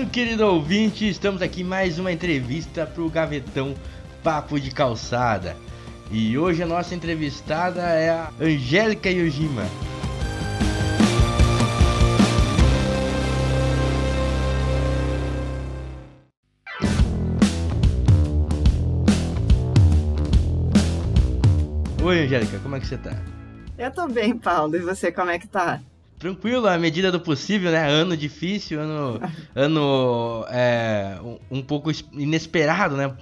muito querido ouvinte, estamos aqui mais uma entrevista para o Gavetão Papo de Calçada. E hoje a nossa entrevistada é a Angélica Yojima. Oi, Angélica, como é que você tá? Eu tô bem, Paulo. E você, como é que tá? Tranquilo, à medida do possível, né? Ano difícil, ano, ano é, um, pouco inesperado, né?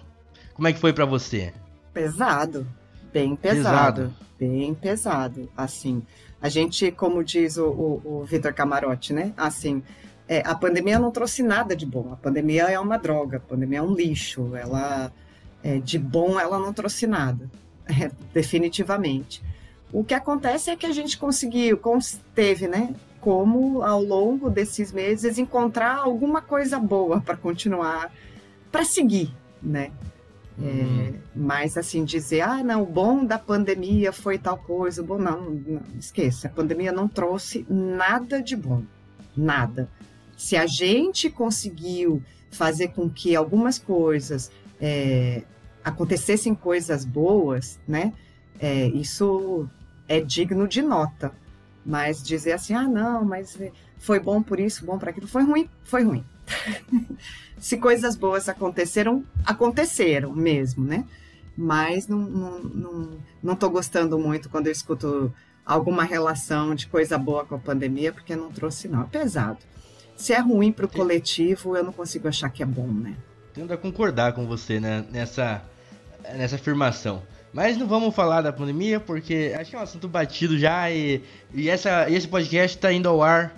Como é que foi para você? Pesado, bem pesado, pesado, bem pesado. Assim, a gente, como diz o, o, o Vitor Camarote, né? Assim, é, a pandemia não trouxe nada de bom. A pandemia é uma droga, a pandemia é um lixo. Ela, é, de bom, ela não trouxe nada, definitivamente. O que acontece é que a gente conseguiu, teve, né? Como ao longo desses meses encontrar alguma coisa boa para continuar, para seguir, né? É, uhum. mas assim, dizer, ah, não, o bom da pandemia foi tal coisa, bom, não, não, esqueça, a pandemia não trouxe nada de bom, nada. Se a gente conseguiu fazer com que algumas coisas é, acontecessem coisas boas, né? É, isso é digno de nota. Mas dizer assim, ah, não, mas foi bom por isso, bom para aquilo, foi ruim, foi ruim. Se coisas boas aconteceram, aconteceram mesmo, né? Mas não, não, não, não tô gostando muito quando eu escuto alguma relação de coisa boa com a pandemia, porque não trouxe, não. É pesado. Se é ruim para o coletivo, eu não consigo achar que é bom, né? Tendo a concordar com você né, nessa, nessa afirmação. Mas não vamos falar da pandemia, porque acho que é um assunto batido já e, e essa, esse podcast está indo ao ar.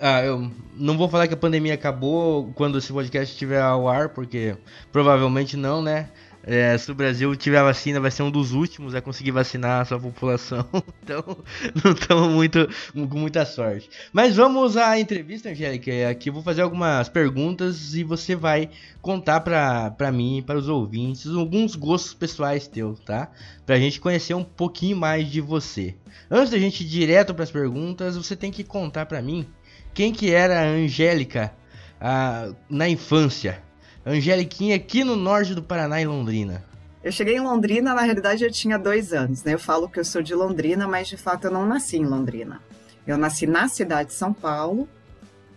Ah, eu não vou falar que a pandemia acabou quando esse podcast estiver ao ar, porque provavelmente não, né? É, se o Brasil tiver vacina, vai ser um dos últimos a conseguir vacinar a sua população. Então, não estamos muito, com muita sorte. Mas vamos à entrevista, Angélica. Aqui eu vou fazer algumas perguntas e você vai contar para mim para os ouvintes alguns gostos pessoais teus, tá? Para a gente conhecer um pouquinho mais de você. Antes da gente ir direto para as perguntas, você tem que contar para mim quem que era a Angélica ah, na infância. Angeliquinha aqui no norte do Paraná, em Londrina. Eu cheguei em Londrina, na realidade eu tinha dois anos, né? Eu falo que eu sou de Londrina, mas de fato eu não nasci em Londrina. Eu nasci na cidade de São Paulo.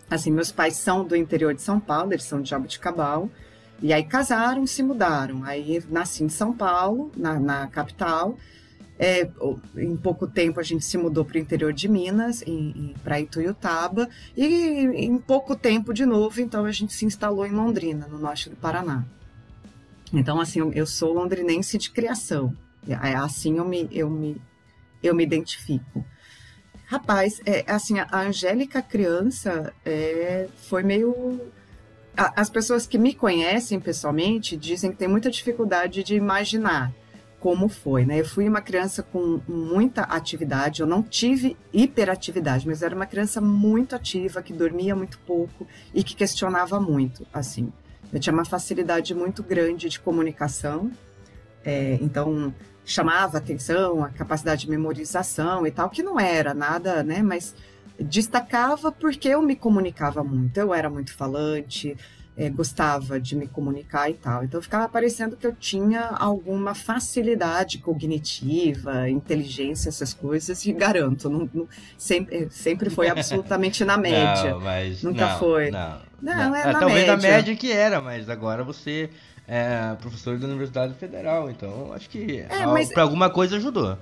Assim, meus pais são do interior de São Paulo, eles são de Jabuticabal. E aí casaram, se mudaram. Aí nasci em São Paulo, na, na capital. É, em pouco tempo a gente se mudou para o interior de Minas, para Ituiutaba, e em pouco tempo de novo, então a gente se instalou em Londrina, no norte do Paraná. Então, assim, eu sou londrinense de criação, é, assim eu me, eu me, eu me identifico. Rapaz, é, assim, a Angélica criança é, foi meio as pessoas que me conhecem pessoalmente dizem que tem muita dificuldade de imaginar como foi, né? Eu fui uma criança com muita atividade, eu não tive hiperatividade, mas era uma criança muito ativa, que dormia muito pouco e que questionava muito, assim. Eu tinha uma facilidade muito grande de comunicação, é, então chamava atenção, a capacidade de memorização e tal, que não era nada, né? Mas destacava porque eu me comunicava muito, eu era muito falante, é, gostava de me comunicar e tal. Então ficava parecendo que eu tinha alguma facilidade cognitiva, inteligência, essas coisas, e garanto, não, não sempre, sempre foi absolutamente na média. Não, mas Nunca não, foi. Não, não, é, é na talvez média. na média que era, mas agora você é professor da Universidade Federal, então acho que é, para alguma coisa ajudou.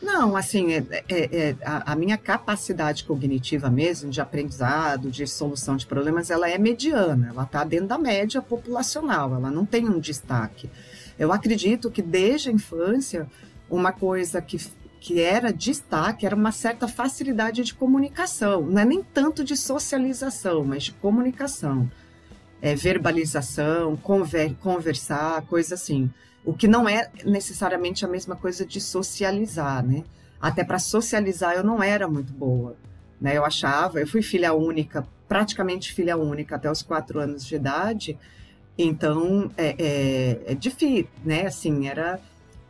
Não, assim, é, é, é, a, a, minha capacidade cognitiva mesmo, de aprendizado, de solução de problemas, ela é mediana, ela está dentro da média populacional, ela não tem um destaque. Eu acredito que desde a infância, uma coisa que, que era destaque era uma certa facilidade de comunicação, não é nem tanto de socialização, mas de comunicação. É, verbalização, conver, conversar, coisa assim. O que não é necessariamente a mesma coisa de socializar, né? Até para socializar eu não era muito boa, né? Eu achava, eu fui filha única, praticamente filha única até os quatro anos de idade, então é, é, é difícil, né? Assim, era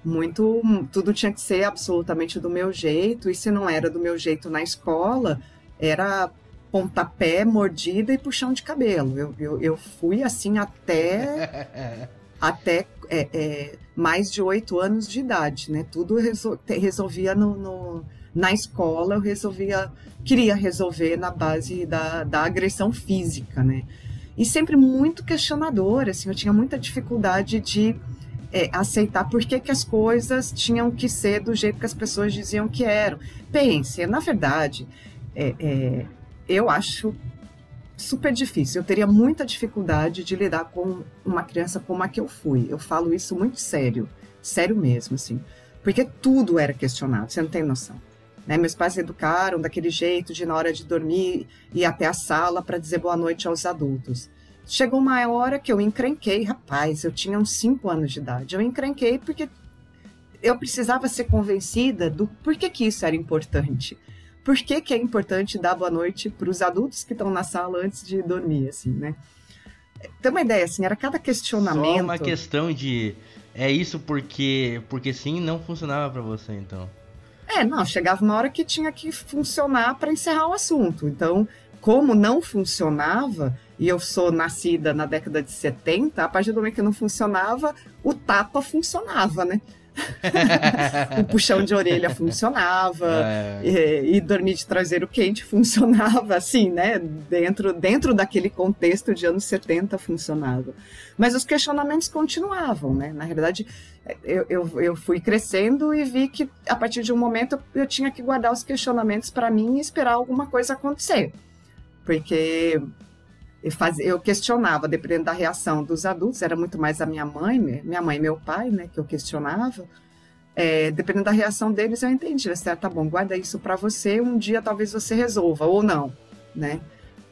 muito, tudo tinha que ser absolutamente do meu jeito, e se não era do meu jeito na escola, era pontapé, mordida e puxão de cabelo. Eu, eu, eu fui assim até até é, é, mais de oito anos de idade, né? Tudo resol resolvia no, no, na escola, eu resolvia, queria resolver na base da, da agressão física, né? E sempre muito questionadora, assim, eu tinha muita dificuldade de é, aceitar por que, que as coisas tinham que ser do jeito que as pessoas diziam que eram. Pense, na verdade, é, é, eu acho super difícil. Eu teria muita dificuldade de lidar com uma criança como a que eu fui. Eu falo isso muito sério, sério mesmo, assim, porque tudo era questionado. Você não tem noção. Né? Meus pais educaram daquele jeito de na hora de dormir ir até a sala para dizer boa noite aos adultos. Chegou uma hora que eu encrenquei, rapaz, eu tinha uns 5 anos de idade. Eu encrenquei porque eu precisava ser convencida do porquê que isso era importante por que, que é importante dar boa noite para os adultos que estão na sala antes de dormir, assim, né? Tem uma ideia, assim, era cada questionamento... Só uma questão de... É isso porque, porque sim, não funcionava para você, então. É, não, chegava uma hora que tinha que funcionar para encerrar o assunto. Então, como não funcionava, e eu sou nascida na década de 70, a partir do momento que não funcionava, o tapa funcionava, né? o puxão de orelha funcionava, é. e, e, dormir de traseiro quente funcionava, assim, né? Dentro, dentro daquele contexto de anos 70 funcionava. Mas os questionamentos continuavam, né? Na realidade, eu, eu, eu fui crescendo e vi que a partir de um momento eu tinha que guardar os questionamentos para mim e esperar alguma coisa acontecer. Porque eu, eu questionava, dependendo da reação dos adultos, era muito mais a minha mãe, minha mãe e meu pai, né, que eu questionava. É, dependendo da reação deles, eu entendi. Assim, ah, tá bom, guarda isso para você, um dia talvez você resolva, ou não, né?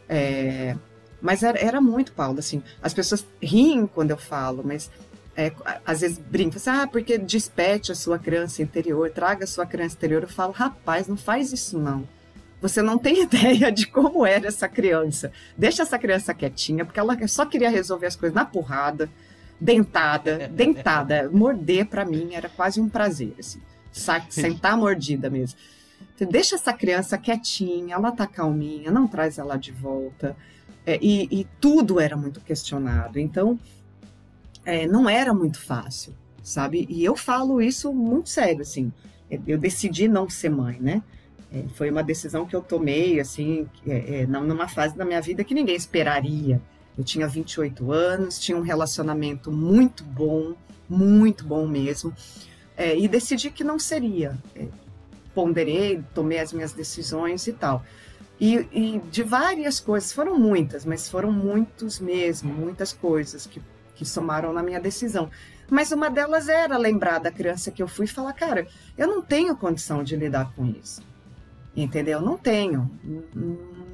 É, mas era, era, muito, Paulo, assim, as pessoas riem quando eu falo, mas é, às vezes brincam, assim, ah, porque despete a sua criança interior, traga a sua criança interior. Eu falo, rapaz, não faz isso não. Você não tem ideia de como era essa criança. Deixa essa criança quietinha, porque ela só queria resolver as coisas na porrada, dentada, dentada. Morder para mim era quase um prazer, assim. Sentar mordida mesmo. Então, deixa essa criança quietinha, ela tá calminha, não traz ela de volta. É, e, e, tudo era muito questionado. Então, é, não era muito fácil, sabe? E eu falo isso muito sério, assim. Eu decidi não ser mãe, né? Foi uma decisão que eu tomei, assim, é, é, numa fase da minha vida que ninguém esperaria. Eu tinha 28 anos, tinha um relacionamento muito bom, muito bom mesmo, é, e decidi que não seria. É, ponderei, tomei as minhas decisões e tal. E, e, de várias coisas, foram muitas, mas foram muitos mesmo, muitas coisas que, que somaram na minha decisão. Mas uma delas era lembrar da criança que eu fui e falar, cara, eu não tenho condição de lidar com isso entendeu? Não tenho.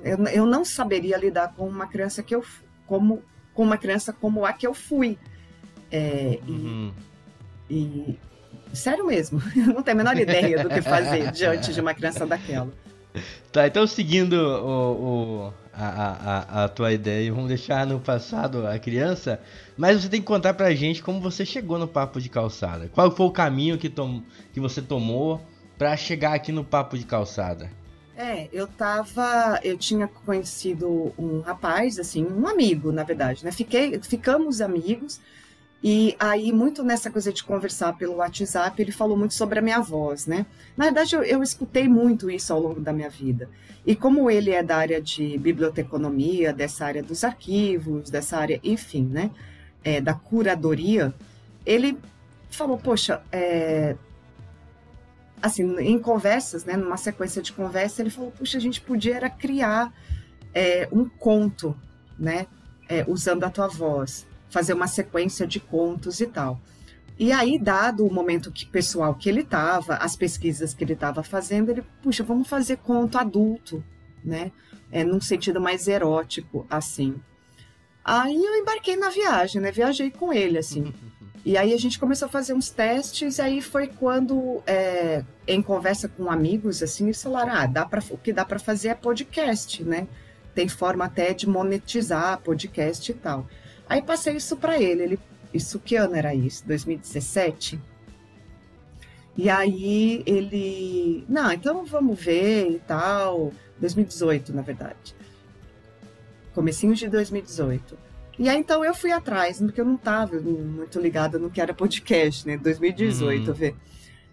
Eu, eu não saberia lidar com uma criança que eu como com uma criança como a que eu fui. É, uhum. e, e, sério mesmo, eu não tenho a menor ideia do que fazer diante de uma criança daquela. Tá, então seguindo o, o a, a, a, tua ideia, vamos deixar no passado a criança, mas você tem que contar pra gente como você chegou no papo de calçada. Qual foi o caminho que, tom, que você tomou para chegar aqui no papo de calçada? É, eu tava, eu tinha conhecido um rapaz, assim, um amigo, na verdade, né? Fiquei, ficamos amigos. E aí, muito nessa coisa de conversar pelo WhatsApp, ele falou muito sobre a minha voz, né? Na verdade, eu, eu escutei muito isso ao longo da minha vida. E como ele é da área de biblioteconomia, dessa área dos arquivos, dessa área, enfim, né? É, da curadoria, ele falou, poxa, é, assim, em conversas, né, numa sequência de conversa, ele falou, puxa, a gente podia era criar é, um conto, né, é, usando a tua voz, fazer uma sequência de contos e tal. E aí, dado o momento que pessoal que ele estava, as pesquisas que ele estava fazendo, ele, puxa, vamos fazer conto adulto, né, é, num sentido mais erótico, assim. Aí eu embarquei na viagem, né, viajei com ele, assim. E aí a gente começou a fazer uns testes, e aí foi quando, é, em conversa com amigos, assim, eles falaram, ah, dá pra, o que dá para fazer é podcast, né? Tem forma até de monetizar podcast e tal. Aí passei isso para ele, ele, isso que ano era isso? 2017? E aí ele, não, então vamos ver e tal, 2018, na verdade. comecinho de 2018. E aí então eu fui atrás, porque eu não estava muito ligada no que era podcast, né? 2018, uhum. ver.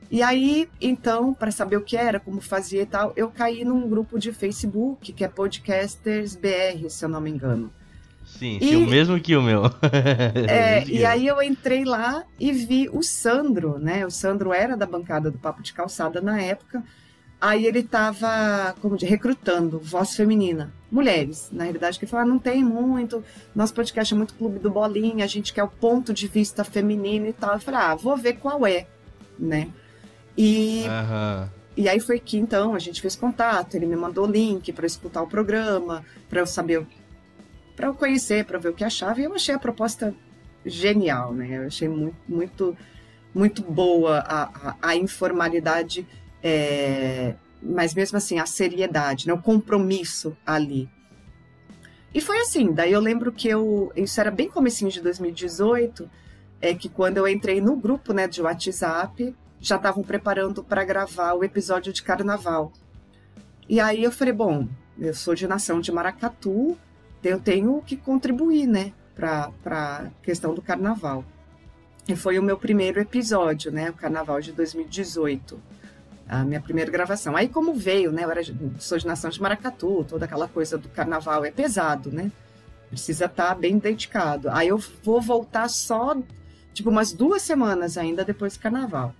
E aí, então, para saber o que era, como fazia e tal, eu caí num grupo de Facebook, que é Podcasters BR, se eu não me engano. Sim, e, sim, o mesmo que o meu. é, e aí eu entrei lá e vi o Sandro, né? O Sandro era da bancada do Papo de Calçada na época. Aí ele estava, como de recrutando voz feminina, mulheres. Na realidade, que falou, ah, não tem muito, nosso podcast é muito clube do bolinha, a gente quer o ponto de vista feminino e tal. Eu falei, ah, vou ver qual é, né? E, uhum. e aí foi que então a gente fez contato, ele me mandou o link para escutar o programa, para eu saber, para eu conhecer, para ver o que achava, e eu achei a proposta genial, né? Eu achei muito, muito, muito boa a, a, a informalidade, é, mas mesmo assim a seriedade, né? o compromisso ali. E foi assim, daí eu lembro que eu, isso era bem comecinho de 2018, é que quando eu entrei no grupo, né, de WhatsApp, já estavam preparando para gravar o episódio de carnaval. E aí eu falei, bom, eu sou de nação de Maracatu, eu tenho que contribuir, né, para a questão do carnaval. E foi o meu primeiro episódio, né, o carnaval de 2018, a minha primeira gravação. Aí como veio, né, eu era, sou de nação de Maracatu, toda aquela coisa do carnaval é pesado, né, precisa estar tá bem dedicado. Aí eu vou voltar só, tipo, umas duas semanas ainda depois do carnaval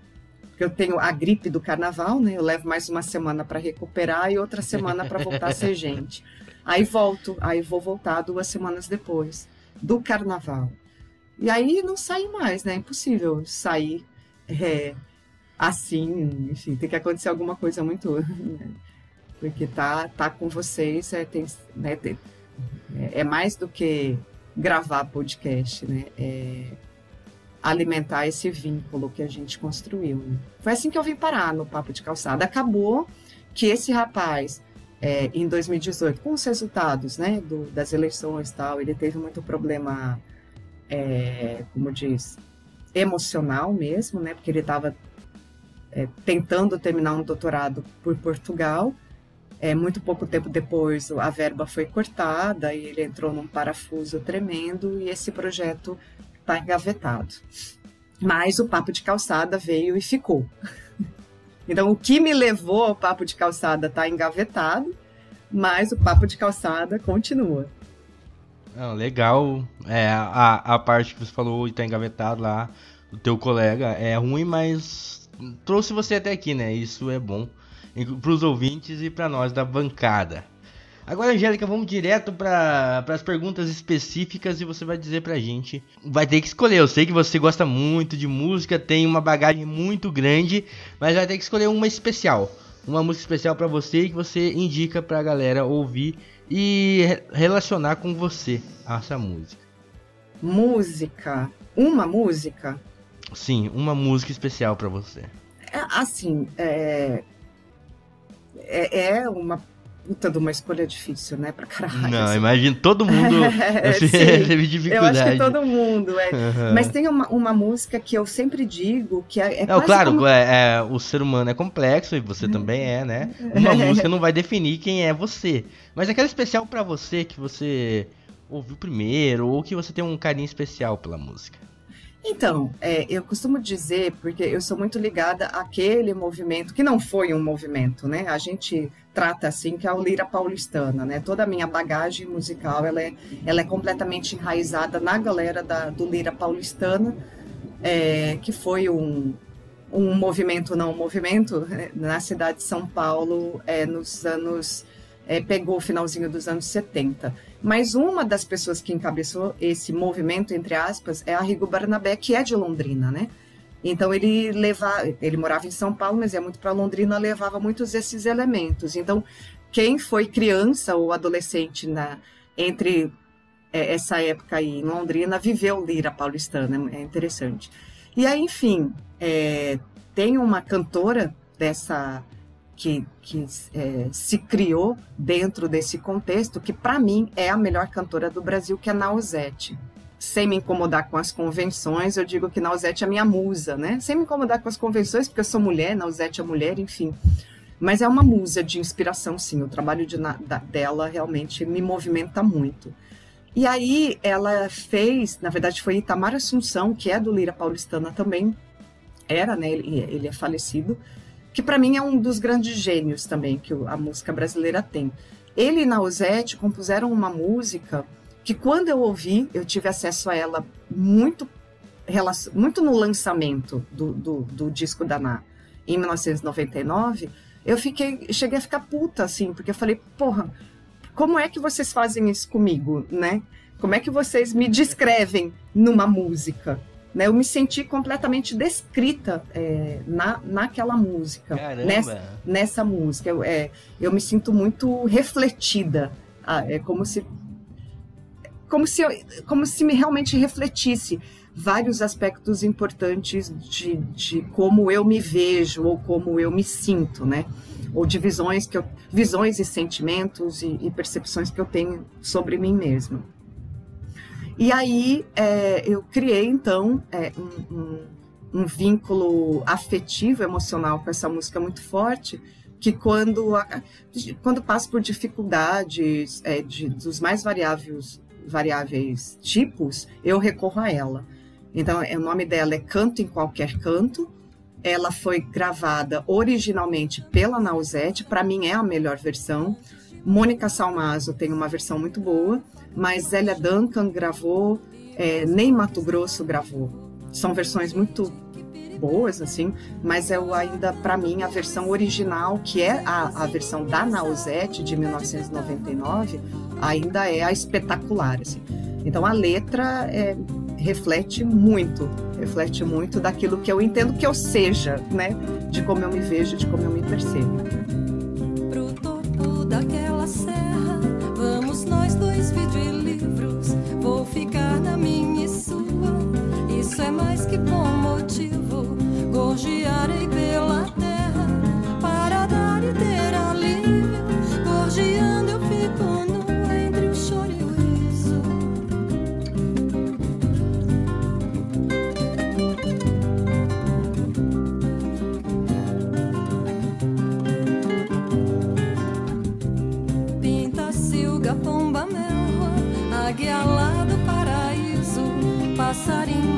porque eu tenho a gripe do carnaval, né? Eu levo mais uma semana para recuperar e outra semana para voltar a ser gente. Aí volto, aí vou voltar duas semanas depois do carnaval. E aí não saio mais, né? Impossível sair é, assim, enfim, tem que acontecer alguma coisa muito. Né? Porque tá, tá com vocês é, tem, né, tem, é, é mais do que gravar podcast, né? É, alimentar esse vínculo que a gente construiu. Né? Foi assim que eu vim parar no Papo de Calçada. Acabou que esse rapaz, é, em 2018, com os resultados né, do, das eleições tal, ele teve muito problema, é, como diz, emocional mesmo, né, porque ele estava é, tentando terminar um doutorado por Portugal. É, muito pouco tempo depois, a verba foi cortada e ele entrou num parafuso tremendo e esse projeto está engavetado. Mas o papo de calçada veio e ficou. Então, o que me levou ao papo de calçada está engavetado, mas o papo de calçada continua. Não, legal. É, a, a parte que você falou e está engavetado lá, do teu colega, é ruim, mas trouxe você até aqui, né? Isso é bom para os ouvintes e para nós da bancada. Agora, Angélica, vamos direto para as perguntas específicas e você vai dizer pra gente. Vai ter que escolher. Eu sei que você gosta muito de música, tem uma bagagem muito grande, mas vai ter que escolher uma especial. Uma música especial para você que você indica pra galera ouvir e relacionar com você essa música. Música? Uma música? Sim, uma música especial para você. É, assim, é... é, é uma puta de uma escolha difícil, né? Pra caralho. Não, assim. imagino todo mundo é, teve dificuldade. Eu acho que todo mundo, é. Uhum. Mas tem uma, uma música que eu sempre digo que é, é não, claro, como... é, é, o ser humano é complexo e você também é, né? Uma música não vai definir quem é você. Mas aquela especial para você que você ouviu primeiro ou que você tem um carinho especial pela música. Então, é, eu costumo dizer, porque eu sou muito ligada àquele movimento, que não foi um movimento, né? A gente trata assim, que é o Lira Paulistana, né? Toda a minha bagagem musical, ela é, ela é completamente enraizada na galera da, do Lira Paulistana, é, que foi um, um movimento, não um movimento, né? na cidade de São Paulo, é, nos anos... É, pegou o finalzinho dos anos 70. Mas uma das pessoas que encabeçou esse movimento, entre aspas, é a Rigo Barnabé, que é de Londrina, né? Então ele levava, ele morava em São Paulo, mas é muito para Londrina, levava muitos desses elementos. Então, quem foi criança ou adolescente na entre é, essa época aí em Londrina viveu lira paulistana, é interessante. E aí, enfim, é, tem uma cantora dessa que, que é, se criou dentro desse contexto, que para mim é a melhor cantora do Brasil, que é Nausete. Sem me incomodar com as convenções, eu digo que Nausete é minha musa, né? Sem me incomodar com as convenções, porque eu sou mulher, Nausete é mulher, enfim. Mas é uma musa de inspiração, sim. O trabalho de, da, dela realmente me movimenta muito. E aí ela fez, na verdade foi Itamar Assunção, que é do Lira Paulistana também, era, né? Ele, ele é falecido, que para mim é um dos grandes gênios também que a música brasileira tem. Ele e Nausete compuseram uma música que quando eu ouvi, eu tive acesso a ela muito, muito no lançamento do, do, do disco da Ná, em 1999, eu fiquei, cheguei a ficar puta, assim, porque eu falei, porra, como é que vocês fazem isso comigo, né? Como é que vocês me descrevem numa música? Né, eu me senti completamente descrita é, na, naquela música, nessa, nessa, música. Eu, é, eu me sinto muito refletida. Ah, é como se, como se, eu, como se me realmente refletisse vários aspectos importantes de, de como eu me vejo ou como eu me sinto, né? Ou de visões que eu, visões e sentimentos e, e percepções que eu tenho sobre mim mesma. E aí é, eu criei então é, um, um, um, vínculo afetivo, emocional com essa música muito forte, que quando quando passo por dificuldades é, de, dos mais variáveis variáveis tipos, eu recorro a ela. Então, o nome dela é Canto em Qualquer Canto. Ela foi gravada originalmente pela Nausete, para mim é a melhor versão. Mônica Salmazo tem uma versão muito boa, mas Zélia Duncan gravou, é, nem Mato Grosso gravou. São versões muito boas, assim, mas é ainda, para mim, a versão original, que é a, a versão da Nausete, de 1999, ainda é a espetacular, assim. Então, a letra é, reflete muito, reflete muito daquilo que eu entendo que eu seja, né? De como eu me vejo, de como eu me percebo. Pro topo daquela ficar na minha e sua. Isso é mais que bom motivo. Gorjearei pela sorry.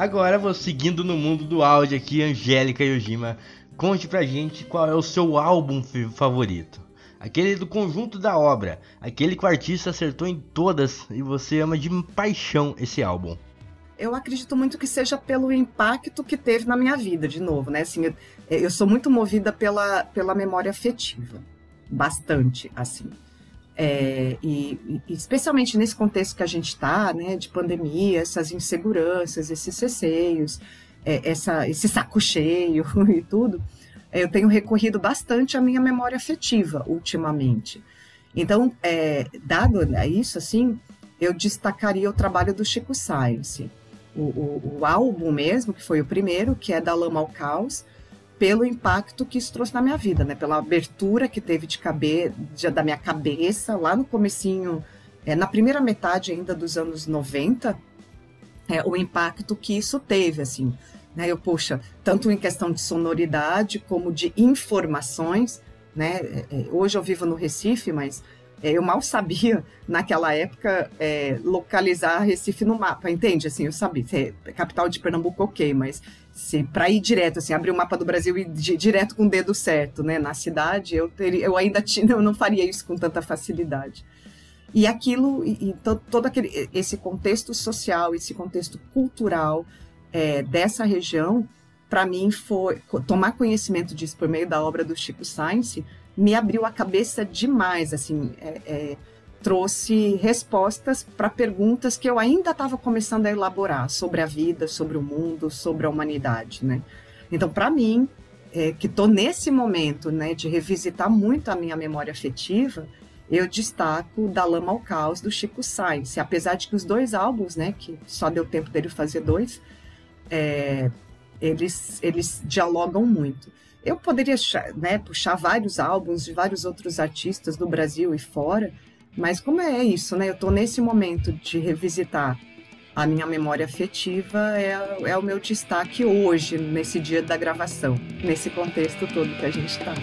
Agora, vou seguindo no mundo do áudio aqui, Angélica Yojima, conte pra gente qual é o seu álbum favorito. Aquele do conjunto da obra, aquele que o artista acertou em todas e você ama de paixão esse álbum. Eu acredito muito que seja pelo impacto que teve na minha vida, de novo, né? Assim, eu, eu sou muito movida pela, pela memória afetiva, bastante, assim. É, e, especialmente nesse contexto que a gente está, né, de pandemia, essas inseguranças, esses receios, é, essa, esse saco cheio e tudo, eu tenho recorrido bastante à minha memória afetiva ultimamente. Então, é, dado isso, assim, eu destacaria o trabalho do Chico Science. O, o, o álbum mesmo, que foi o primeiro, que é Da Lama ao Caos, pelo impacto que isso trouxe na minha vida, né? Pela abertura que teve de caber da minha cabeça lá no comecinho, é, na primeira metade ainda dos anos 90, é, o impacto que isso teve, assim. Né? Eu, poxa, tanto em questão de sonoridade como de informações, né? É, é hoje eu vivo no Recife, mas eu mal sabia, naquela época, é, localizar Recife no mapa, entende? Assim, eu sabia, é capital de Pernambuco, ok, mas se para ir direto, assim, abrir o mapa do Brasil e ir direto com o dedo certo, né, na cidade, eu, teria, eu ainda tinha, eu não faria isso com tanta facilidade. E aquilo, e, e todo aquele, esse contexto social, esse contexto cultural é, dessa região, para mim foi tomar conhecimento disso por meio da obra do Chico Science me abriu a cabeça demais, assim, é, é, trouxe respostas para perguntas que eu ainda estava começando a elaborar sobre a vida, sobre o mundo, sobre a humanidade, né? Então, para mim, é, que estou nesse momento, né, de revisitar muito a minha memória afetiva, eu destaco Da Lama ao Caos, do Chico Sainz. Apesar de que os dois álbuns, né, que só deu tempo dele fazer dois, é, eles, eles dialogam muito. Eu poderia né, puxar vários álbuns de vários outros artistas do Brasil e fora, mas como é isso, né? Eu estou nesse momento de revisitar a minha memória afetiva, é, é o meu destaque hoje, nesse dia da gravação, nesse contexto todo que a gente está.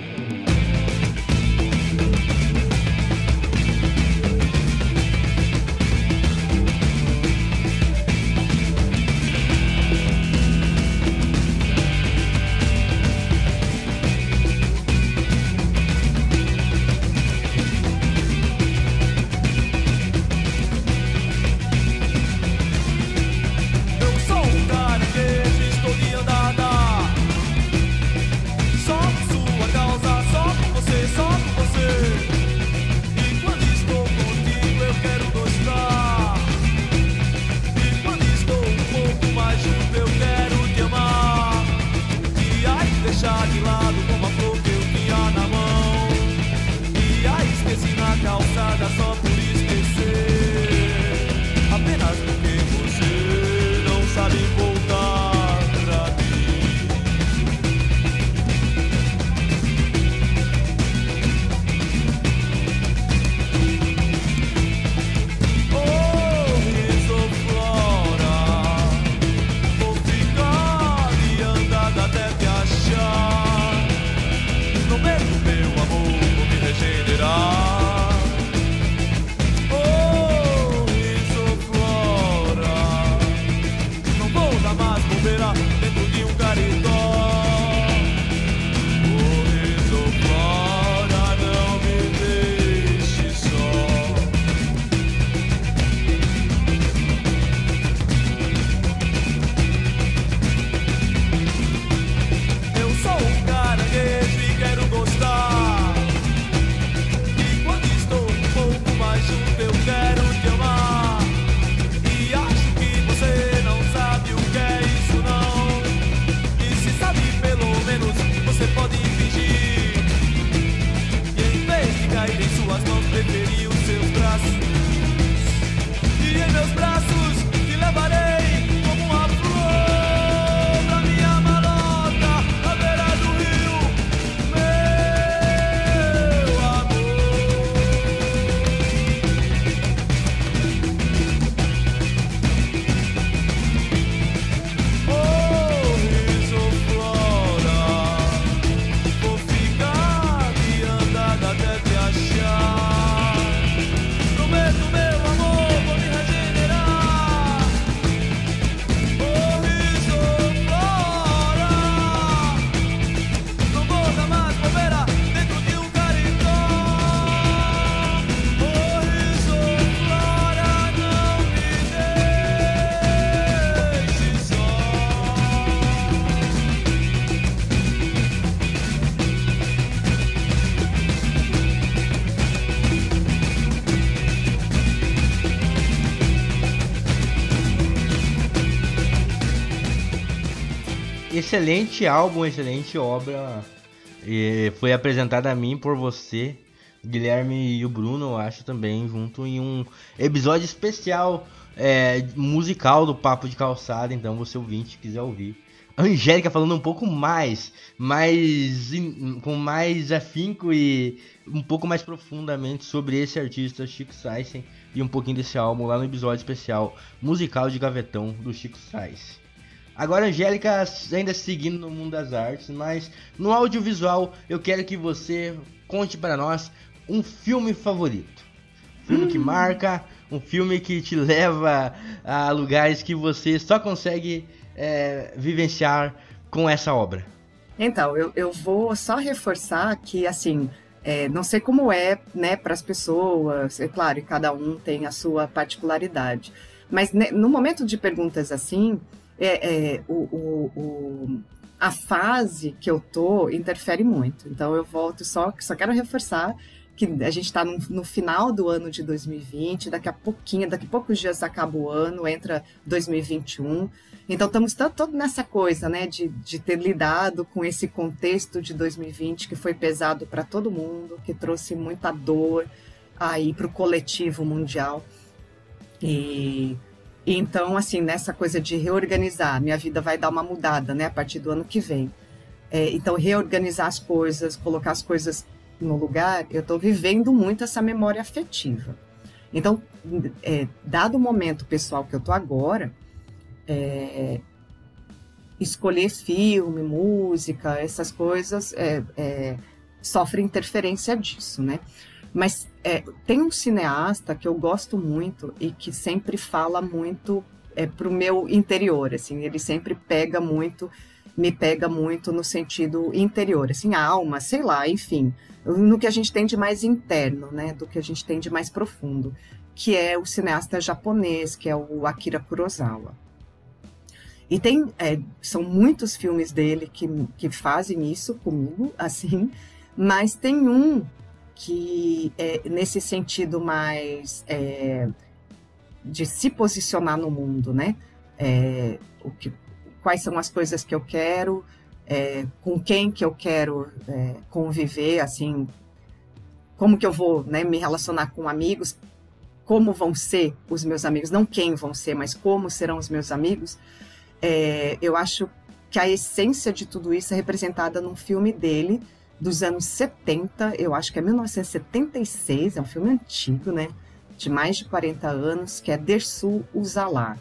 Excelente álbum, excelente obra. E foi apresentada a mim por você, Guilherme e o Bruno, eu acho também, junto em um episódio especial é, musical do Papo de Calçada. Então, você ouvinte quiser ouvir. Angélica falando um pouco mais, mais com mais afinco e um pouco mais profundamente sobre esse artista Chico Saisen e um pouquinho desse álbum lá no episódio especial musical de Gavetão do Chico Sainz. Agora, Angélica, ainda seguindo no mundo das artes, mas no audiovisual eu quero que você conte para nós um filme favorito. Filme hum. que marca, um filme que te leva a lugares que você só consegue é, vivenciar com essa obra. Então, eu, eu vou só reforçar que, assim, é, não sei como é né, para as pessoas, é claro, cada um tem a sua particularidade. Mas né, no momento de perguntas assim, é, é, o, o, o, a fase que eu tô interfere muito. Então eu volto só, só quero reforçar que a gente está no, no, final do ano de 2020, daqui a pouquinho, daqui a poucos dias acaba o ano, entra 2021. Então estamos todo nessa coisa, né, de, de ter lidado com esse contexto de 2020 que foi pesado para todo mundo, que trouxe muita dor aí para o coletivo mundial. E então, assim, nessa coisa de reorganizar, minha vida vai dar uma mudada, né, a partir do ano que vem. É, então, reorganizar as coisas, colocar as coisas no lugar, eu estou vivendo muito essa memória afetiva. Então, é, dado o momento pessoal que eu estou agora, é, escolher filme, música, essas coisas, é, é, sofre interferência disso, né? Mas é, tem um cineasta que eu gosto muito e que sempre fala muito é, para o meu interior, assim, ele sempre pega muito, me pega muito no sentido interior, assim, a alma, sei lá, enfim, no que a gente tem de mais interno, né, do que a gente tem de mais profundo, que é o cineasta japonês, que é o Akira Kurosawa. E tem, é, são muitos filmes dele que, que fazem isso comigo, assim, mas tem um que é, nesse sentido mais é, de se posicionar no mundo, né? É, o que, quais são as coisas que eu quero, é, com quem que eu quero é, conviver, assim, como que eu vou né, me relacionar com amigos, como vão ser os meus amigos, não quem vão ser, mas como serão os meus amigos. É, eu acho que a essência de tudo isso é representada num filme dele, dos anos 70, eu acho que é 1976, é um filme antigo, né? De mais de 40 anos, que é Dersu Uzala.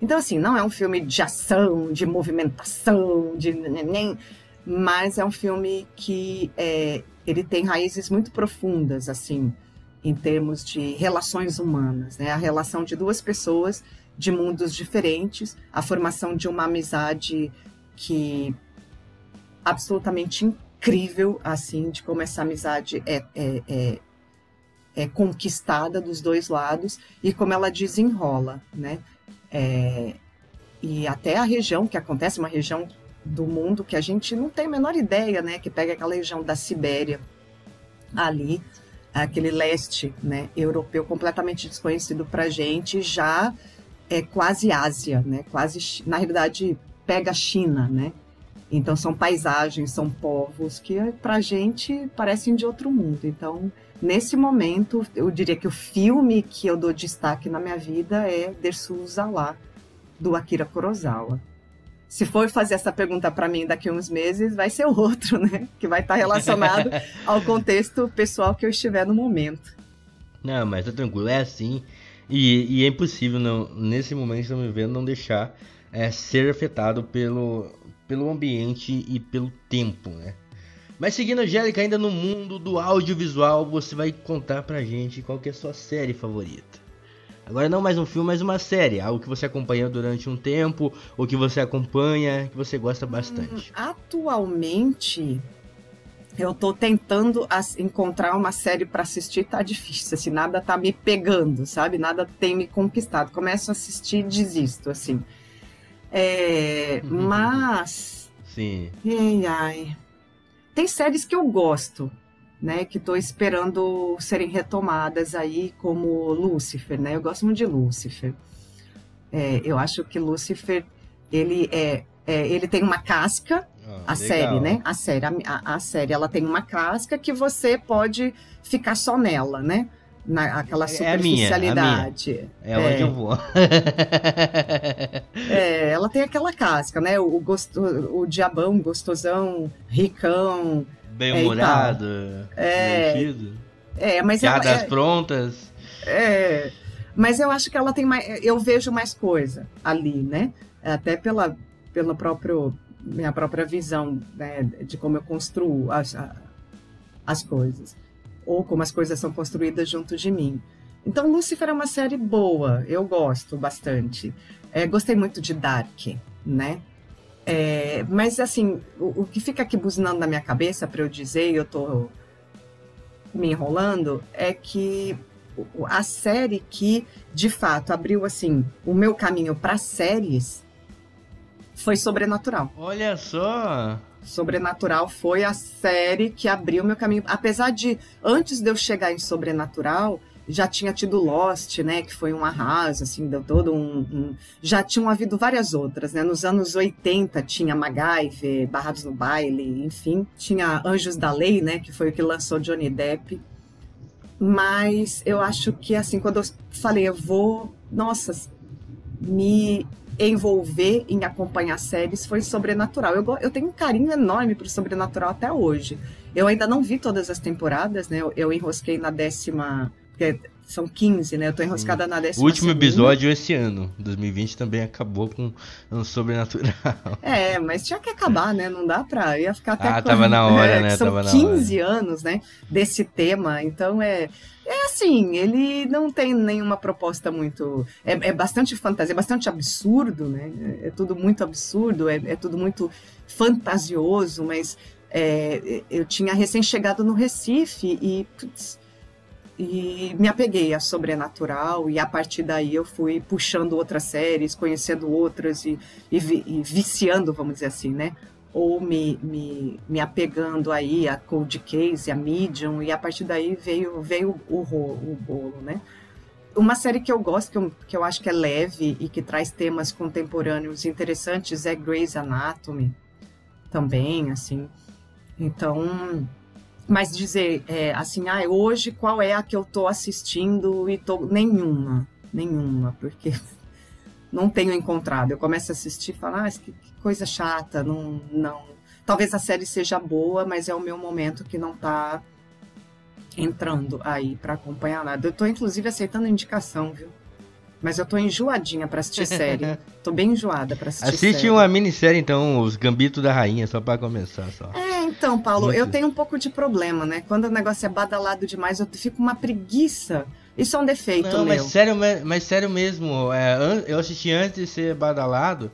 Então, assim, não é um filme de ação, de movimentação, de nem, mas é um filme que é, ele tem raízes muito profundas, assim, em termos de relações humanas, né? A relação de duas pessoas de mundos diferentes, a formação de uma amizade que absolutamente incrível, assim, de como essa amizade é, é, é, é conquistada dos dois lados e como ela desenrola, né? É, e até a região que acontece, uma região do mundo que a gente não tem a menor ideia, né? Que pega aquela região da Sibéria ali, aquele leste, né? Europeu completamente desconhecido para gente, já é quase Ásia, né? Quase, na realidade, pega China, né? Então são paisagens, são povos que para gente parecem de outro mundo. Então nesse momento eu diria que o filme que eu dou destaque na minha vida é Dersu Uzala do Akira Kurosawa. Se for fazer essa pergunta para mim daqui a uns meses, vai ser outro, né? Que vai estar relacionado ao contexto pessoal que eu estiver no momento. Não, mas tá tranquilo, é assim. E, e é impossível, não, nesse momento que estamos vivendo, não deixar é, ser afetado pelo, pelo ambiente e pelo tempo, né? Mas seguindo a Angélica, ainda no mundo do audiovisual, você vai contar pra gente qual que é a sua série favorita. Agora não mais um filme, mas uma série, algo que você acompanhou durante um tempo, ou que você acompanha, que você gosta bastante. Hum, atualmente, eu tô tentando encontrar uma série para assistir, tá difícil, assim, nada tá me pegando, sabe? Nada tem me conquistado. Começo a assistir e desisto, assim. É, uhum. mas. Sim. Ai, ai. Tem séries que eu gosto, né? Que estou esperando serem retomadas aí, como Lucifer, né? Eu gosto muito de Lucifer. É, eu acho que Lucifer, ele é é, ele tem uma casca, Ó, a legal. série, né? A série, a- a série, ela tem uma casca que você pode ficar só nela, né? Na, aquela É a minha, a minha. superficialidade. É onde eu vou. É, ela tem aquela casca, né? O, gosto, o diabão, gostosão, ricão. Bem-humorado, É, divertido. É, mas ela, Piadas é, prontas. é, mas eu acho que ela tem mais. Eu vejo mais coisa ali, né? Até pela, pela próprio, minha própria visão né, de como eu construo as, as coisas. Ou como as coisas são construídas junto de mim. Então, Lucifer é uma série boa, eu gosto bastante. É, gostei muito de Dark, né? É, mas, assim, o, o que fica aqui buzinando na minha cabeça para eu dizer, e eu tô me enrolando, é que a série que, de fato, abriu, assim, o meu caminho para séries foi Sobrenatural. Olha só. Sobrenatural foi a série que abriu meu caminho. Apesar de, antes de eu chegar em Sobrenatural, já tinha tido Lost, né? Que foi um arraso, assim, deu todo um. um- Já tinham havido várias outras, né? Nos anos 80 tinha MacGyver, Barrados no Baile, enfim. Tinha Anjos da Lei, né? Que foi o que lançou Johnny Depp. Mas eu acho que, assim, quando eu falei, eu vou, nossa, me envolver em acompanhar séries foi sobrenatural. Eu, eu tenho um carinho enorme pro sobrenatural até hoje. Eu ainda não vi todas as temporadas, né? Eu, eu enrosquei na décima. Porque são 15, né? Eu tô enroscada na O décima. último segunda. episódio esse ano, 2020, também acabou com um sobrenatural. É, mas tinha que acabar, né? Não dá pra. Ia ficar até Ah, com- tava na hora, é, né? que São Tava na 15 anos, né? Desse tema. Então é. É assim, ele não tem nenhuma proposta muito. É, é bastante fantasia, é bastante absurdo, né? É, é tudo muito absurdo, é, é tudo muito fantasioso, mas é, eu tinha recém chegado no Recife e. putz, e me apeguei a sobrenatural e a partir daí eu fui puxando outras séries, conhecendo outras e, e, e viciando, vamos dizer assim, né? Ou me, me, me apegando aí a Cold Case, a Medium, e a partir daí veio, veio o, o bolo, né? Uma série que eu gosto, que eu, que eu acho que é leve e que traz temas contemporâneos interessantes é Grey's Anatomy, também, assim. Então, mas dizer é, assim, ah, hoje qual é a que eu tô assistindo e tô. Nenhuma, nenhuma, porque não tenho encontrado. Eu começo a assistir e falo, ah, que, que coisa chata, não, não. Talvez a série seja boa, mas é o meu momento que não tá entrando aí para acompanhar nada. Eu tô inclusive aceitando indicação, viu? Mas eu tô enjoadinha pra assistir série. tô bem enjoada pra assistir Assiste série. uma minissérie, então, Os Gambitos da Rainha, só pra começar, só. É, então, Paulo, Muito. eu tenho um pouco de problema, né? Quando o negócio é badalado demais, eu fico uma preguiça. Isso é um defeito Não, mas sério, mas sério mesmo, é, eu assisti antes de ser badalado,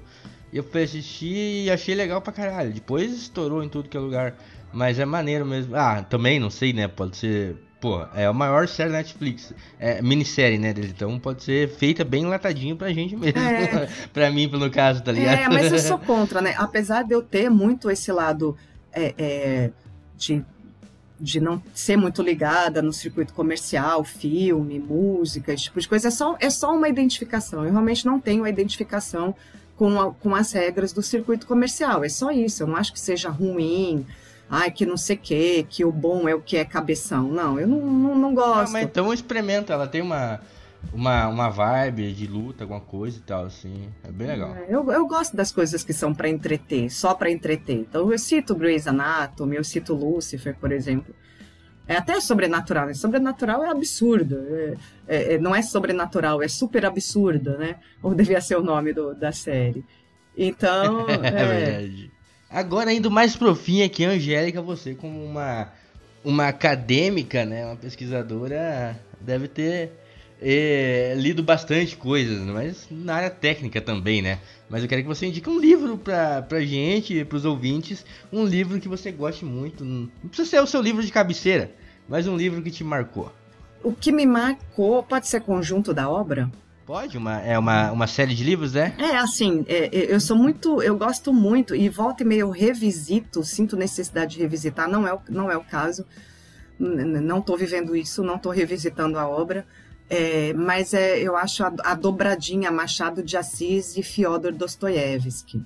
e eu fui assistir e achei legal pra caralho. Depois estourou em tudo que é lugar, mas é maneiro mesmo. Ah, também, não sei, né, pode ser... Pô, é a maior série da Netflix, é minissérie, né, então pode ser feita bem latadinho pra gente mesmo. É. pra mim, no caso, tá ligado? É, mas eu sou contra, né? Apesar de eu ter muito esse lado é, é, de, de não ser muito ligada no circuito comercial, filme, música, esse tipo de coisa, é só, é só uma identificação. Eu realmente não tenho a identificação com, a- com as regras do circuito comercial. É só isso. Eu não acho que seja ruim. Ai, que não sei o que, que o bom é o que é cabeção. Não, eu não, não, não gosto. mas então experimenta, ela tem uma, uma, uma vibe de luta, alguma coisa e tal, assim, é bem legal. É, Eu, eu gosto das coisas que são para entreter, só para entreter. Então eu cito Grey's Anatomy, eu cito Lucifer, por exemplo. É até sobrenatural, né? Sobrenatural é absurdo. é- é- é- não é sobrenatural, é super absurdo, né? Ou devia ser o nome do- da série. Então, É, é, verdade. Agora, indo mais profinha aqui, Angélica, você como uma, uma acadêmica, né, uma pesquisadora, deve ter eh, lido bastante coisas, mas na área técnica também, né? Mas eu quero que você indique um livro pra, pra gente, pros ouvintes, um livro que você goste muito. Não precisa ser o seu livro de cabeceira, mas um livro que te marcou. o que me marcou pode ser conjunto da obra? Pode? Uma, é uma, uma série de livros, né? É, assim, é, é, eu sou muito, eu gosto muito, e volta e meia eu revisito, sinto necessidade de revisitar, não é o, não é o caso, não estou vivendo isso, não estou revisitando a obra, é, mas é, eu acho a, a dobradinha Machado de Assis e Fyodor Dostoiévski.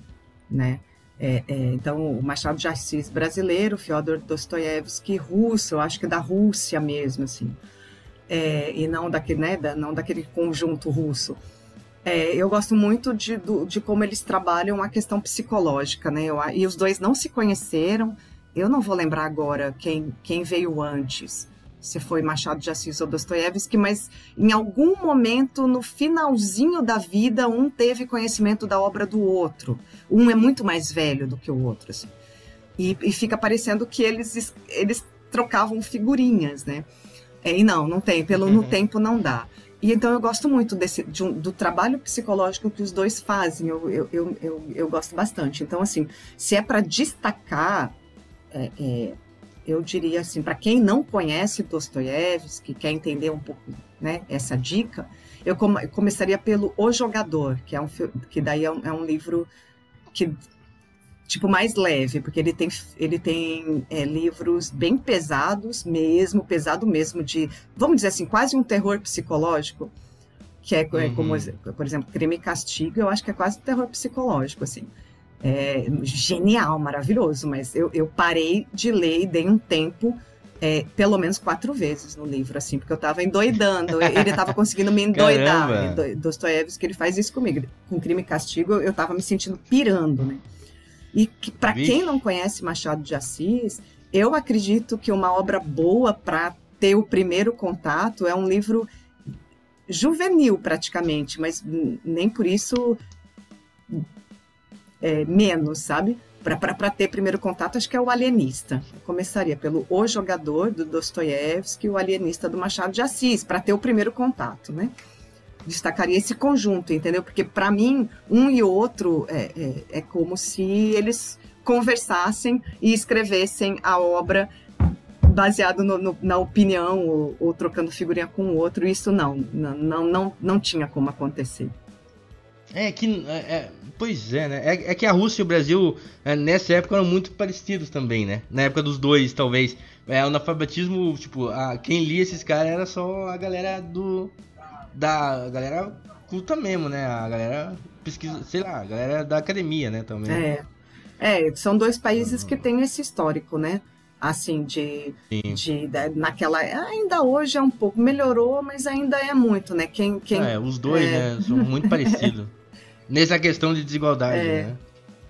né? É, é, então, o Machado de Assis brasileiro, Fyodor Dostoiévski russo, eu acho que da Rússia mesmo, assim, é, e não daquele, né, da, não daquele conjunto russo. É, eu gosto muito de, do, de como eles trabalham a questão psicológica, né? Eu, e os dois não se conheceram. Eu não vou lembrar agora quem, quem veio antes, se foi Machado de Assis ou Dostoiévski, mas em algum momento, no finalzinho da vida, um teve conhecimento da obra do outro. Um é muito mais velho do que o outro, assim. E, e fica parecendo que eles, eles trocavam figurinhas, né? É, e não, não tem. Pelo no tempo não dá. E então eu gosto muito desse, de um, do trabalho psicológico que os dois fazem, eu, eu, eu, eu, eu gosto bastante. Então, assim, se é para destacar, é, é, eu diria assim, para quem não conhece Dostoiévski, quer entender um pouco né, essa dica, eu, eu começaria pelo O Jogador, que, é um, que daí é um, é um livro que tipo mais leve, porque ele tem, ele tem é, livros bem pesados mesmo, pesado mesmo de, vamos dizer assim, quase um terror psicológico, que é, uhum. é como, por exemplo, Crime e Castigo, eu acho que é quase um terror psicológico, assim. É, genial, maravilhoso, mas eu, eu parei de ler e dei um tempo é, pelo menos quatro vezes no livro, assim, porque eu tava endoidando, ele tava conseguindo me endoidar. Dostoiévski, ele faz isso comigo. Com Crime e Castigo, eu tava me sentindo pirando, né? E para quem não conhece Machado de Assis, eu acredito que uma obra boa para ter o primeiro contato é um livro juvenil praticamente, mas nem por isso é, menos, sabe? Para ter primeiro contato, acho que é o Alienista. Eu começaria pelo O Jogador, do Dostoiévski, e o Alienista, do Machado de Assis, para ter o primeiro contato, né? destacaria esse conjunto, entendeu? Porque para mim, um e outro é, é, é, como se eles conversassem e escrevessem a obra baseado no, no, na opinião ou, ou, trocando figurinha com o outro. Isso não, não, não, não tinha como acontecer. É que, é, é, pois é, né? É, é, que a Rússia e o Brasil é, nessa época eram muito parecidos também, né? Na época dos dois, talvez. É, o analfabetismo, tipo, a, quem lia esses caras era só a galera do, da galera culta mesmo, né? A galera pesquisa, sei lá, a galera da academia, né, também. É. É, são dois países que têm esse histórico, né? Assim, de, de, de, naquela. Ainda hoje é um pouco. Melhorou, mas ainda é muito, né? Quem, quem, é, os dois, é... né? São muito parecidos. Nessa questão de desigualdade, é. né?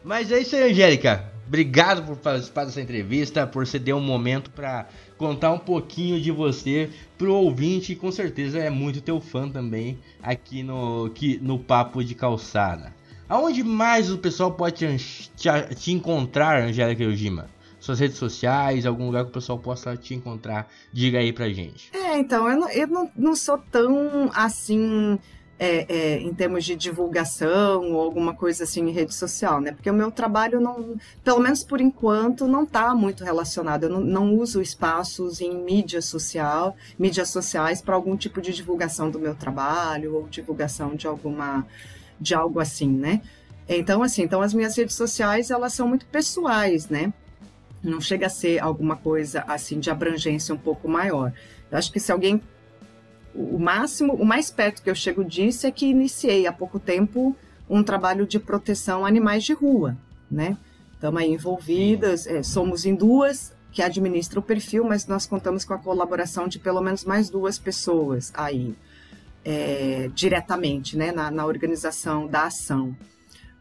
Mas é isso aí, Angélica. Obrigado por participar dessa entrevista, por ceder um momento para contar um pouquinho de você pro ouvinte, que com certeza é muito teu fã também aqui no, aqui no Papo de Calçada. Aonde mais o pessoal pode te, te, te encontrar, Angélica Yojima? Suas redes sociais, algum lugar que o pessoal possa te encontrar? Diga aí pra gente. É, então, eu não, eu não, não sou tão assim é, é, em termos de divulgação ou alguma coisa assim em rede social, né? Porque o meu trabalho não, pelo menos por enquanto, não está muito relacionado. Eu não, não, uso espaços em mídia social, mídias sociais para algum tipo de divulgação do meu trabalho ou divulgação de alguma de algo assim, né? Então, assim, então as minhas redes sociais elas são muito pessoais, né? Não chega a ser alguma coisa assim de abrangência um pouco maior. Eu acho que se alguém o máximo, o mais perto que eu chego disso é que iniciei há pouco tempo um trabalho de proteção a animais de rua, né? Estamos aí envolvidas, é, somos em duas que administram o perfil, mas nós contamos com a colaboração de pelo menos mais duas pessoas aí, é, diretamente, né, na, na organização da ação.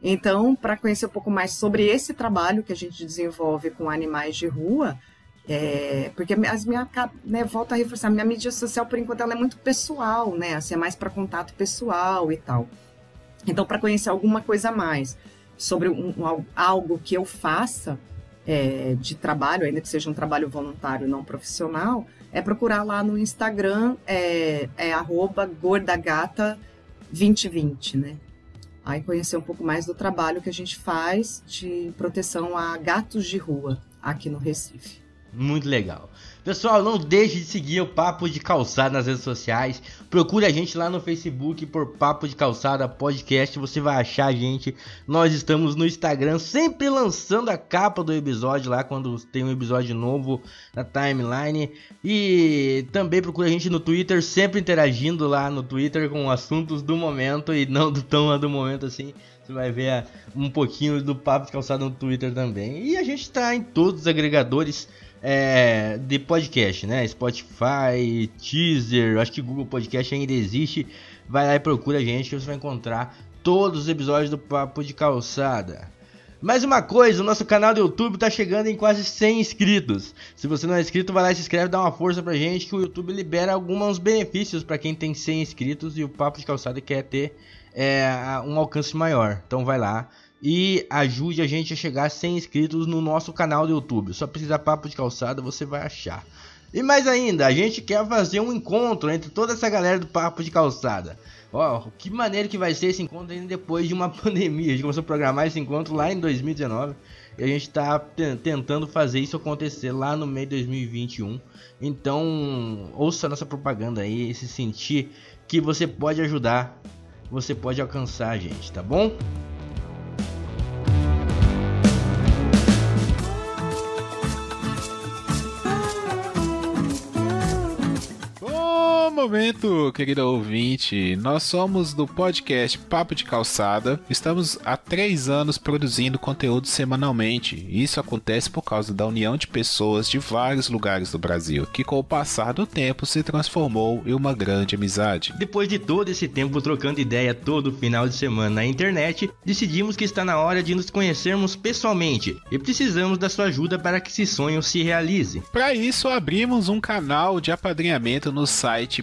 Então, para conhecer um pouco mais sobre esse trabalho que a gente desenvolve com animais de rua, é, porque as minha, né, volta a reforçar, minha mídia social, por enquanto, ela é muito pessoal, né? Assim, é mais para contato pessoal e tal. Então, para conhecer alguma coisa a mais sobre um, um, algo que eu faça é, de trabalho, ainda que seja um trabalho voluntário, não profissional, é procurar lá no Instagram, é, é gordagata2020, né? Aí conhecer um pouco mais do trabalho que a gente faz de proteção a gatos de rua aqui no Recife. Muito legal. Pessoal, não deixe de seguir o Papo de Calçada nas redes sociais. Procure a gente lá no Facebook por Papo de Calçada Podcast. Você vai achar a gente. Nós estamos no Instagram, sempre lançando a capa do episódio lá quando tem um episódio novo na timeline. E também procure a gente no Twitter, sempre interagindo lá no Twitter com assuntos do momento e não do tão do momento assim. Você vai ver um pouquinho do Papo de Calçada no Twitter também. E a gente está em todos os agregadores é, de podcast, né? Spotify, Teaser, acho que Google Podcast ainda existe. Vai lá e procura a gente que você vai encontrar todos os episódios do Papo de Calçada. Mais uma coisa, o nosso canal do YouTube tá chegando em quase 100 inscritos. Se você não é inscrito, vai lá e se inscreve, dá uma força pra gente que o YouTube libera alguns benefícios para quem tem 100 inscritos e o Papo de Calçada quer ter é, um alcance maior. Então vai lá, e ajude a gente a chegar a 100 inscritos no nosso canal do YouTube. Só precisa papo de calçada, você vai achar. E mais ainda, a gente quer fazer um encontro entre toda essa galera do papo de calçada. Ó, oh, que maneiro que vai ser esse encontro ainda depois de uma pandemia. A gente começou a programar esse encontro lá em 2019 e a gente está tentando fazer isso acontecer lá no meio de 2021. Então, ouça nossa propaganda aí e se sentir que você pode ajudar, você pode alcançar a gente, tá bom? Momento, querido ouvinte. Nós somos do podcast Papo de Calçada. Estamos há três anos produzindo conteúdo semanalmente. Isso acontece por causa da união de pessoas de vários lugares do Brasil, que com o passar do tempo se transformou em uma grande amizade. Depois de todo esse tempo trocando ideia todo final de semana na internet, decidimos que está na hora de nos conhecermos pessoalmente e precisamos da sua ajuda para que esse sonho se realize. Para isso, abrimos um canal de apadrinhamento no site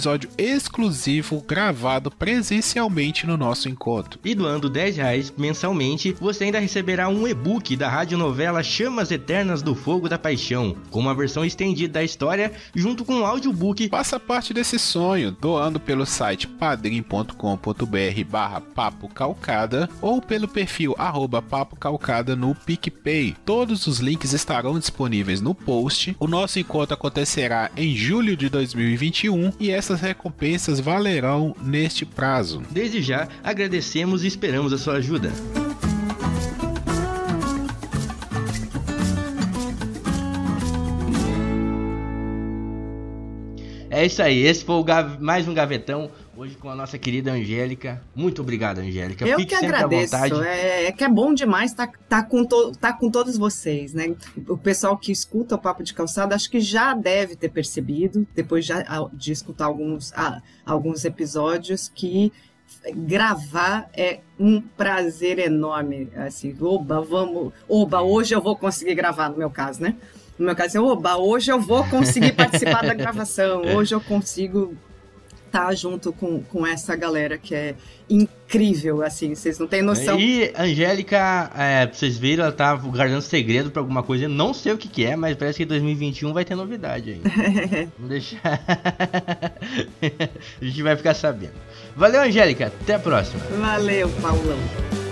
episódio exclusivo gravado presencialmente no nosso encontro. E doando 10 reais mensalmente, você ainda receberá um e-book da radionovela Chamas Eternas do Fogo da Paixão, com uma versão estendida da história, junto com um audiobook. Faça parte desse sonho, doando pelo site padrim.com.br barra papo calcada ou pelo perfil arroba papo calcada no PicPay. Todos os links estarão disponíveis no post. O nosso encontro acontecerá em julho de 2021 e essa essas recompensas valerão neste prazo. Desde já, agradecemos e esperamos a sua ajuda. É isso aí, esse foi mais um gavetão hoje com a nossa querida Angélica. Muito obrigado, Angélica. Eu Fique que agradeço. É, é, que é bom demais estar tá, tá com, tá com todos vocês, né? O pessoal que escuta o Papo de Calçada acho que já deve ter percebido, depois já, de escutar alguns, alguns episódios, que gravar é um prazer enorme. Assim, oba, vamos. Oba, hoje eu vou conseguir gravar, no meu caso, né? No meu caso, é, oba, hoje eu vou conseguir participar da gravação, hoje eu consigo tá junto com, com essa galera que é incrível, assim, vocês não têm noção. E Angélica, é, vocês viram, ela tá guardando segredo pra alguma coisa, eu não sei o que, que é, mas parece que em 2021 vai ter novidade ainda. Vamos deixar. a gente vai ficar sabendo. Valeu, Angélica, até a próxima. Valeu, Paulão.